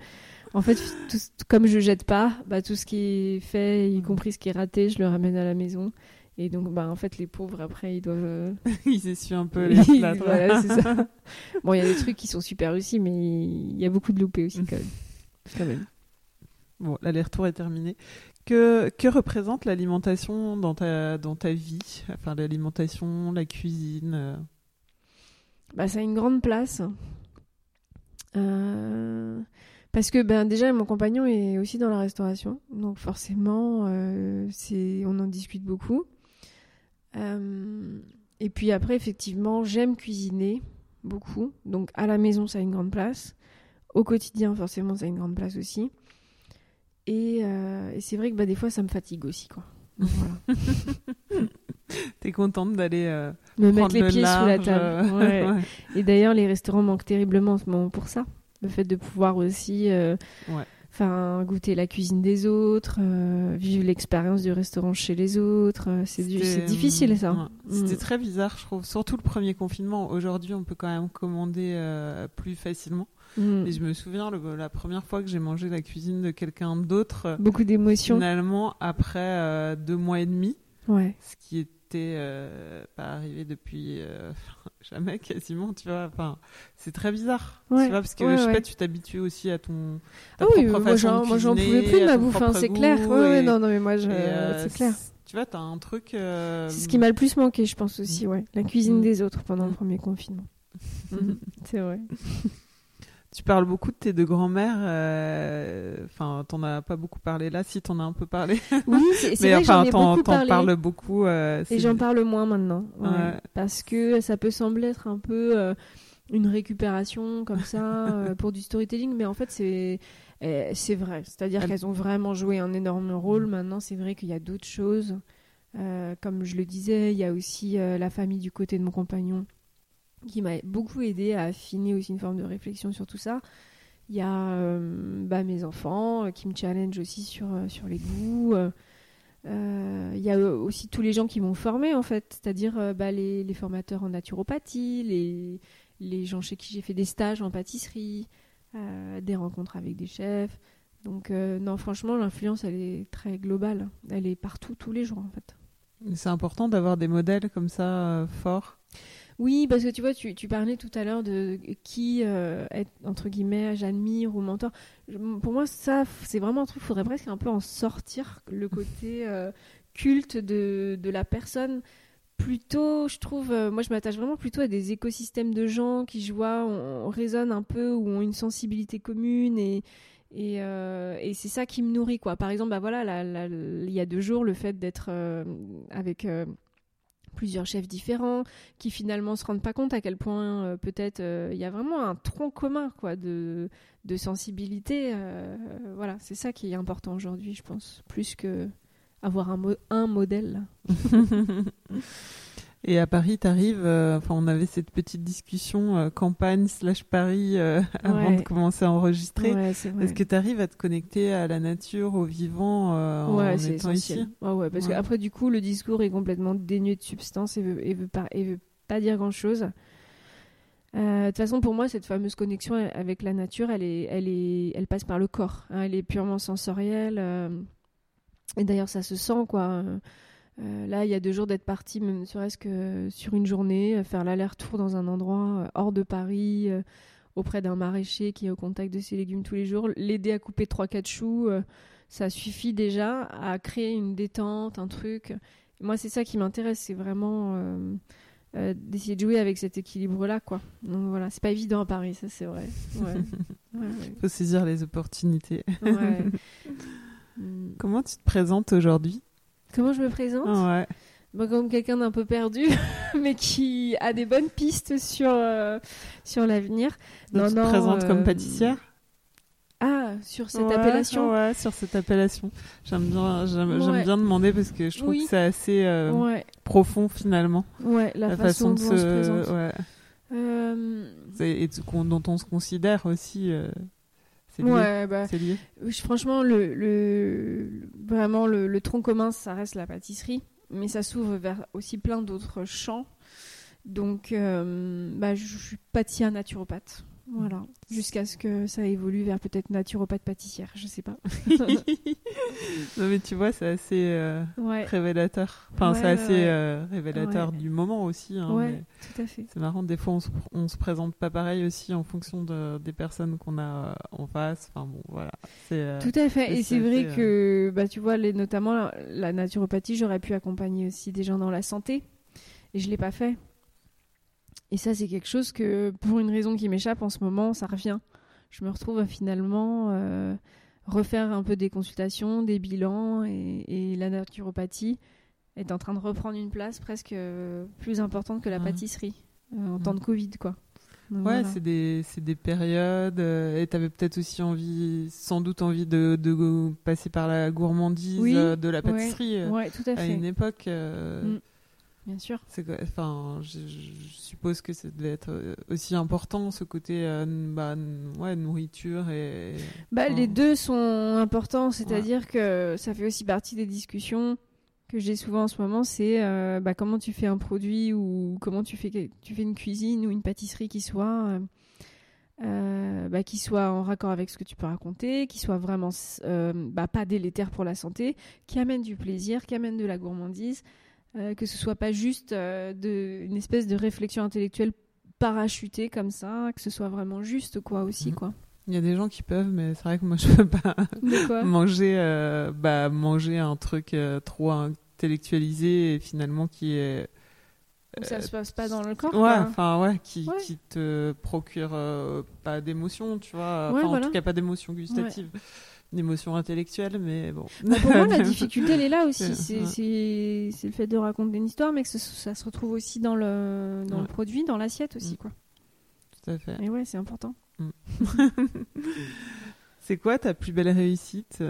en fait tout, comme je jette pas, bah tout ce qui est fait, y compris ce qui est raté, je le ramène à la maison. Et donc, bah, en fait, les pauvres, après, ils doivent. euh, <laughs> ils essuient un peu les <laughs> plâtres. voilà, c'est ça. <laughs> Bon, il y a des trucs qui sont super aussi, mais il y a beaucoup de loupés aussi, quand même. Quand même. Bon, l'aller-retour est terminé. Que, que représente l'alimentation dans ta, dans ta vie? Enfin, l'alimentation, la cuisine euh, Bah, ça a une grande place. Euh, Parce que ben, déjà, mon compagnon est aussi dans la restauration. Donc forcément, euh, c'est... on en discute beaucoup. Euh, Et puis après, effectivement, j'aime cuisiner beaucoup. Donc à la maison, ça a une grande place. Au quotidien, forcément, ça a une grande place aussi. Et, euh, et c'est vrai que bah, des fois, ça me fatigue aussi. Quoi. Voilà. <laughs> T'es contente d'aller euh, Me mettre les le pieds sous la large, table. euh, Ouais. <laughs> ouais. Et d'ailleurs, les restaurants manquent terriblement en ce moment pour ça. Le fait de pouvoir aussi euh, Ouais. Enfin, goûter la cuisine des autres, euh, vivre l'expérience du restaurant chez les autres. euh, c'est c'est difficile, ça. ouais. C'était Mm. très bizarre, je trouve. Surtout le premier confinement. Aujourd'hui, on peut quand même commander euh, plus facilement. Mm. Et je me souviens, le- la première fois que j'ai mangé la cuisine de quelqu'un d'autre, euh, Beaucoup d'émotions. finalement, après euh, deux mois et demi, Ouais. ce qui était euh, pas arrivé depuis euh, <laughs> jamais quasiment, tu vois. Enfin, c'est très bizarre, Ouais, tu vois, parce que ouais, je sais ouais. pas, tu t'habitues aussi à ton ta Ah oui, propre moi j'en, pouvais plus de à ma bouffe, hein, c'est clair. et- non, non, mais moi, euh, c'est clair. Tu vois, t'as un truc. euh, C'est ce qui m'a le plus manqué, je pense aussi, ouais. La cuisine Mm. des autres pendant le Mm. premier confinement. Mm. <laughs> C'est vrai. <laughs> Tu parles beaucoup de tes deux grands-mères. euh, Enfin, t'en as pas beaucoup parlé là. Si t'en as un peu parlé, Oui, c'est, <laughs> vrai que j'en enfin, ai beaucoup parlé. parles beaucoup. euh, Et j'en parle moins maintenant. ouais. Ouais. Parce que ça peut sembler être un peu euh, une récupération comme ça <laughs> pour du storytelling, mais en fait c'est euh, c'est vrai. C'est-à-dire Elle- qu'elles ont vraiment joué un énorme rôle. Maintenant, c'est vrai qu'il y a d'autres choses. Comme je le disais, il y a aussi la famille du côté de mon compagnon qui m'a beaucoup aidé à affiner aussi une forme de réflexion sur tout ça. Il y a euh, bah, mes enfants euh, qui me challengent aussi sur, euh, sur les goûts. Il y a aussi tous les gens qui m'ont formé en fait, c'est-à-dire bah, les, formateurs en naturopathie, les, les gens chez qui j'ai fait des stages en pâtisserie, des rencontres avec des chefs. Donc non, franchement, l'influence elle est très globale, elle est partout tous les jours en fait. C'est important d'avoir des modèles comme ça forts? Oui, parce que tu vois, tu, tu parlais tout à l'heure de qui euh, est, entre guillemets, j'admire ou mentor. Pour moi, ça, c'est vraiment un truc, il faudrait presque un peu en sortir, le côté euh, culte de, de la personne. Plutôt, je trouve, euh, moi je m'attache vraiment plutôt à des écosystèmes de gens qui, je vois, on, on un peu ou ont une sensibilité commune et, et, euh, et c'est ça qui me nourrit, quoi. Par exemple, bah voilà, il y a deux jours, le fait d'être avec plusieurs chefs différents qui finalement se rendent pas compte à quel point euh, peut-être euh, il y a vraiment un tronc commun quoi de, de sensibilité euh, voilà. C'est ça qui est important aujourd'hui je pense plus que avoir un, un modèle <laughs> Et à Paris, t'arrives. euh, Enfin, on avait cette petite discussion euh, campagne slash Paris euh, <laughs> avant Ouais. de commencer à enregistrer. ouais. Est-ce que tu arrives à te connecter à la nature, au vivant ouais, en étant essentiel. ici? Ouais, ouais, parce qu'après, du coup, le discours est complètement dénué de substance et veut, et veut, pas, et veut pas dire grand-chose. Euh, De toute façon, pour moi, cette fameuse connexion avec la nature, elle, est, elle, est, elle passe par le corps. hein, elle est purement sensorielle. euh, et d'ailleurs, ça se sent, quoi. Euh, là, il y a deux jours d'être parti, même ne serait-ce que sur une journée, euh, faire l'aller-retour dans un endroit euh, hors de Paris, euh, auprès d'un maraîcher qui est au contact de ses légumes tous les jours, l'aider à couper 3-4 choux, euh, ça suffit déjà à créer une détente, un truc. Moi, c'est ça qui m'intéresse, c'est vraiment d'essayer de jouer avec cet équilibre-là, quoi. Donc voilà, c'est pas évident à Paris, ça c'est vrai. Ouais. <laughs> ouais, faut saisir les opportunités. Hmm. <laughs> Comment tu te présentes aujourd'hui? Comment je me présente Ouais. Bah, comme quelqu'un d'un peu perdu, <laughs> mais qui a des bonnes pistes sur, euh, sur l'avenir. Donc, tu te présentes comme pâtissière Ah, sur cette Ouais, appellation Ouais, sur cette appellation. J'aime bien, j'aime, Ouais. bien demander parce que je trouve Oui. que c'est assez euh, Ouais, profond finalement. ouais, la, façon, dont on se présente. Euh, C'est- et dont on se considère aussi. C'est lié. ouais, bah, lié. Franchement, le, le- vraiment, le, le tronc commun, ça reste la pâtisserie, mais ça s'ouvre vers aussi plein d'autres champs. Donc, euh, bah, je, je suis pâtissière naturopathe. Voilà, jusqu'à ce que ça évolue vers peut-être naturopathe pâtissière, je sais pas. <laughs> non mais tu vois, c'est assez euh, Ouais, révélateur. Enfin, Ouais, c'est assez ouais. euh, révélateur du moment aussi. hein, mais tout à fait. C'est marrant, des fois on se, on se présente pas pareil aussi en fonction de, des personnes qu'on a euh, en face. Enfin bon, voilà. Euh, Tout à fait. Et c'est vrai que, bah, tu vois, les, notamment la, la naturopathie, j'aurais pu accompagner aussi des gens dans la santé. Et je l'ai pas fait. Et ça, c'est quelque chose que, pour une raison qui m'échappe en ce moment, ça revient. Je me retrouve à finalement euh, refaire un peu des consultations, des bilans, et, et la naturopathie est en train de reprendre une place presque euh, plus importante que la pâtisserie euh, en temps de Covid, quoi. Donc, Ouais, voilà. c'est des, des périodes. euh, et t'avais peut-être aussi envie, sans doute envie de, de passer par la gourmandise Oui, de la pâtisserie Ouais, tout à à fait. une époque. Mm. Bien sûr. enfin, je, je suppose que ça devait être euh, aussi important ce côté, euh, bah, ouais, nourriture et. Bah, Enfin, les deux sont importants, c'est-à-dire que ça fait aussi partie des discussions que j'ai souvent en ce moment, c'est euh, bah, comment tu fais un produit ou comment tu fais, tu fais une cuisine ou une pâtisserie qui soit, euh, bah, qui soit en raccord avec ce que tu peux raconter, qui soit vraiment bah, pas délétère pour la santé, qui amène du plaisir, qui amène de la gourmandise, euh, que ce soit pas juste euh, de, une espèce de réflexion intellectuelle parachutée comme ça, que ce soit vraiment juste quoi aussi Mhm. quoi. Il y a des gens qui peuvent, mais c'est vrai que moi je peux pas <laughs> manger, euh, bah, manger un truc trop intellectualisé et finalement qui est. Ça se passe pas dans le corps Ouais, enfin ouais, qui, Ouais. qui te procure euh, pas d'émotion, tu vois. Ouais, Enfin, En tout cas, pas d'émotion gustative. Une émotion intellectuelle, mais bon. Bah, pour moi, la <laughs> difficulté, elle est là aussi. C'est Ouais. le fait de raconter une histoire, mais que ça se retrouve aussi dans le, dans le produit, dans l'assiette aussi. Mm. Quoi. Tout à fait. Et ouais, c'est important. <laughs> C'est quoi ta plus belle réussite?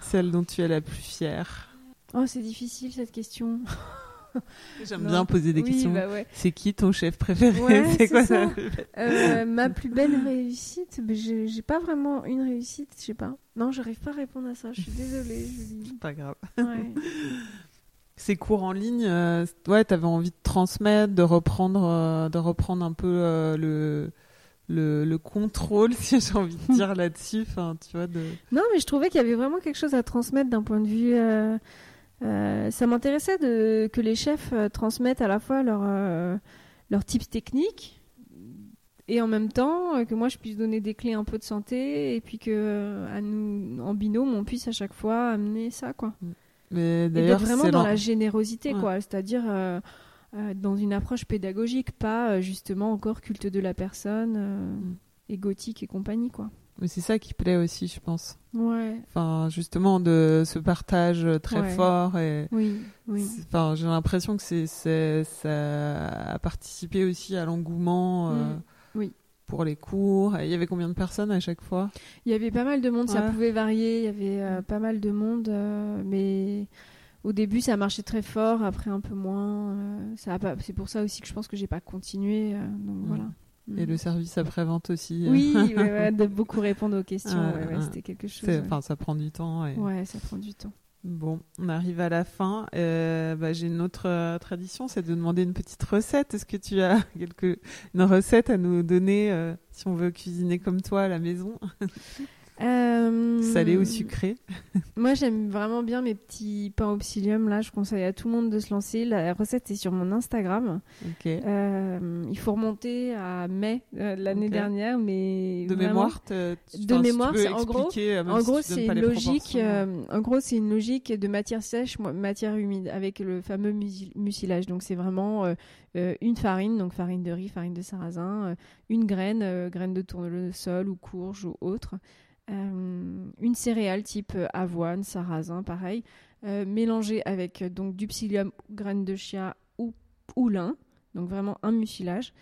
Celle dont tu es la plus fière? Oh, c'est difficile cette question. <laughs> <laughs> J'aime bien poser des oui, questions. bah ouais. C'est qui ton chef préféré? Ouais, <laughs> C'est quoi ça. Euh, ma <laughs> plus belle réussite, j'ai pas vraiment une réussite, je sais pas. Non, j'arrive pas à répondre à ça. Je suis désolée, Julie. Pas grave. Ouais. Ces cours en ligne, euh, ouais, t'avais envie de transmettre, de reprendre, euh, de reprendre un peu euh, le, le, le contrôle, si j'ai envie de dire là-dessus. Enfin, tu vois, de. Non, mais je trouvais qu'il y avait vraiment quelque chose à transmettre d'un point de vue. euh, euh, ça m'intéressait de que les chefs euh, transmettent à la fois leurs euh, leurs tips techniques et en même temps euh, que moi je puisse donner des clés un peu de santé et puis que euh, à nous en binôme on puisse à chaque fois amener ça quoi. Mais Et d'ailleurs, d'être vraiment dans la générosité Ouais. quoi, c'est-à-dire euh, euh, dans une approche pédagogique, pas euh, justement encore culte de la personne, euh, Mm. égotique et compagnie quoi. Mais c'est ça qui plaît aussi, je pense. Ouais. Enfin, justement, de ce partage très Ouais. fort et. Oui. Enfin, j'ai l'impression que c'est, c'est, ça a participé aussi à l'engouement euh, Mm. Oui. pour les cours. Et il y avait combien de personnes à chaque fois? Il y avait pas mal de monde, ça pouvait varier, il y avait euh, pas mal de monde, euh, mais au début ça marchait très fort, après un peu moins. ça a pas... C'est pour ça aussi que je pense que j'ai pas continué, donc Mm. voilà. Et Mm. le service après-vente aussi. Oui, <laughs> ouais, ouais, de beaucoup répondre aux questions, Ouais, ouais, ouais. c'était quelque chose. Enfin, ça prend du temps. Et... Ouais, ça prend du temps. Bon, on arrive à la fin. Euh, bah, j'ai une autre euh, tradition, c'est de demander une petite recette. Est-ce que tu as <laughs> quelque... une recette à nous donner euh, si on veut cuisiner comme toi à la maison, <laughs> Euh, salé ou sucré <laughs> Moi, j'aime vraiment bien mes petits pains au psyllium. Là, je conseille à tout le monde de se lancer. La recette est sur mon Instagram. Euh, il faut remonter à mai euh, de l'année dernière, mais De vraiment- mémoire, De si mémoire, c'est- en gros- euh, En si gros, c'est une logique. en gros, c'est une logique de matière sèche, matière humide, avec le fameux mucilage. Donc, c'est vraiment une farine, donc farine de riz, farine de sarrasin, une graine, graine de tournesol ou courge ou autre, euh, une céréale type euh, avoine, sarrasin, pareil, euh, mélangée avec donc du psyllium, graines de chia ou, ou lin. Donc, vraiment un mucilage.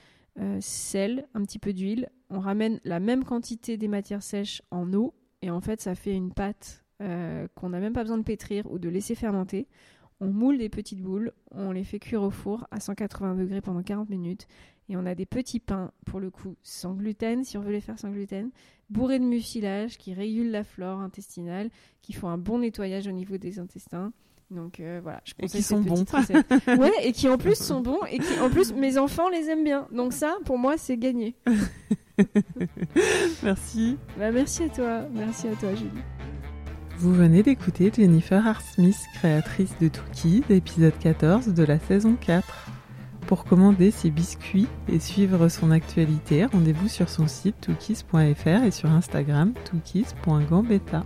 Sel, un petit peu d'huile. On ramène la même quantité des matières sèches en eau et en fait ça fait une pâte qu'on n'a même pas besoin de pétrir ou de laisser fermenter. On moule des petites boules, on les fait cuire au four à 180 degrés pendant 40 minutes et on a des petits pains pour le coup sans gluten si on veut les faire sans gluten, bourrés de mucilage qui régulent la flore intestinale, qui font un bon nettoyage au niveau des intestins. Donc euh, voilà, je Et conseille qui sont bons. ouais, et qui en plus <laughs> sont bons et qui en plus mes enfants les aiment bien. Donc ça, pour moi, c'est gagné. <laughs> Merci. Bah, merci à toi, merci à toi Julie. Vous venez d'écouter Jennifer Harsmith, créatrice de Tookies, épisode 14 de la saison 4. Pour commander ses biscuits et suivre son actualité, rendez-vous sur son site tookies.fr et sur Instagram tookies.gambetta.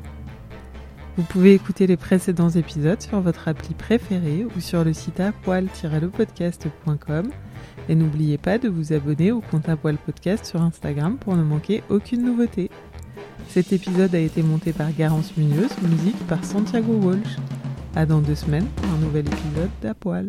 Vous pouvez écouter les précédents épisodes sur votre appli préférée ou sur le site apoil-lepodcast.com et n'oubliez pas de vous abonner au compte Apoil Podcast sur Instagram pour ne manquer aucune nouveauté. Cet épisode a été monté par Garance Munoz, musique par Santiago Walsh. À dans deux semaines un nouvel épisode d'Apoil.